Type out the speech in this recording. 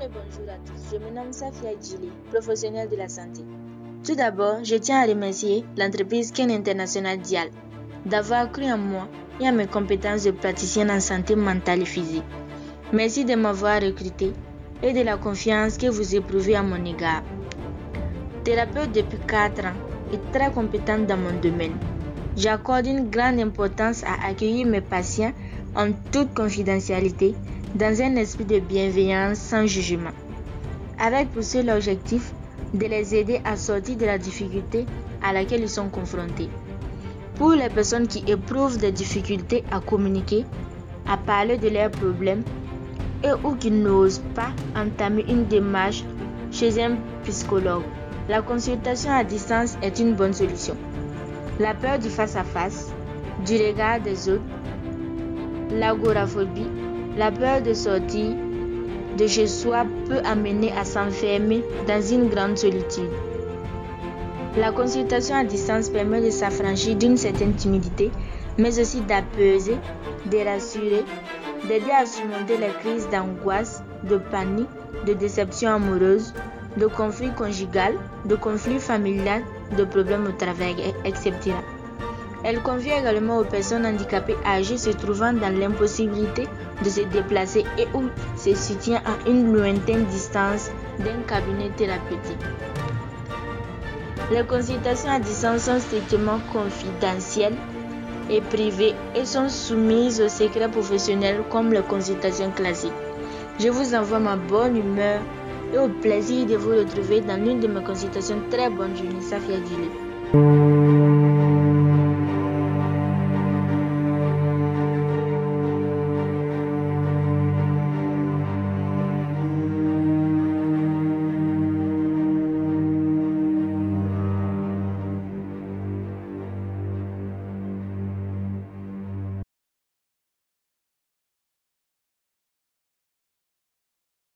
Bonjour à tous. Je me nomme Safia Djili, professionnelle de la santé. Tout d'abord, je tiens à remercier l'entreprise Ken International Dial d'avoir cru en moi et à mes compétences de praticienne en santé mentale et physique. Merci de m'avoir recruté et de la confiance que vous éprouvez à mon égard. Thérapeute depuis 4 ans et très compétente dans mon domaine, j'accorde une grande importance à accueillir mes patients en toute confidentialité dans un esprit de bienveillance sans jugement, avec pour seul objectif de les aider à sortir de la difficulté à laquelle ils sont confrontés. Pour les personnes qui éprouvent des difficultés à communiquer, à parler de leurs problèmes et ou qui n'osent pas entamer une démarche chez un psychologue, la consultation à distance est une bonne solution. La peur du face-à-face, du regard des autres, l'agoraphobie, la peur de sortir de chez soi peut amener à s'enfermer dans une grande solitude. La consultation à distance permet de s'affranchir d'une certaine timidité, mais aussi d'apaiser, de rassurer, d'aider à surmonter les crises d'angoisse, de panique, de déception amoureuse, de conflits conjugal, de conflits familial, de problèmes au travail, etc. Elle convient également aux personnes handicapées âgées se trouvant dans l'impossibilité de se déplacer et ou se situant à une lointaine distance d'un cabinet thérapeutique. Les consultations à distance sont strictement confidentielles et privées et sont soumises au secret professionnel comme les consultations classiques. Je vous envoie ma bonne humeur et au plaisir de vous retrouver dans l'une de mes consultations. Très bonne journée, Safia Dili.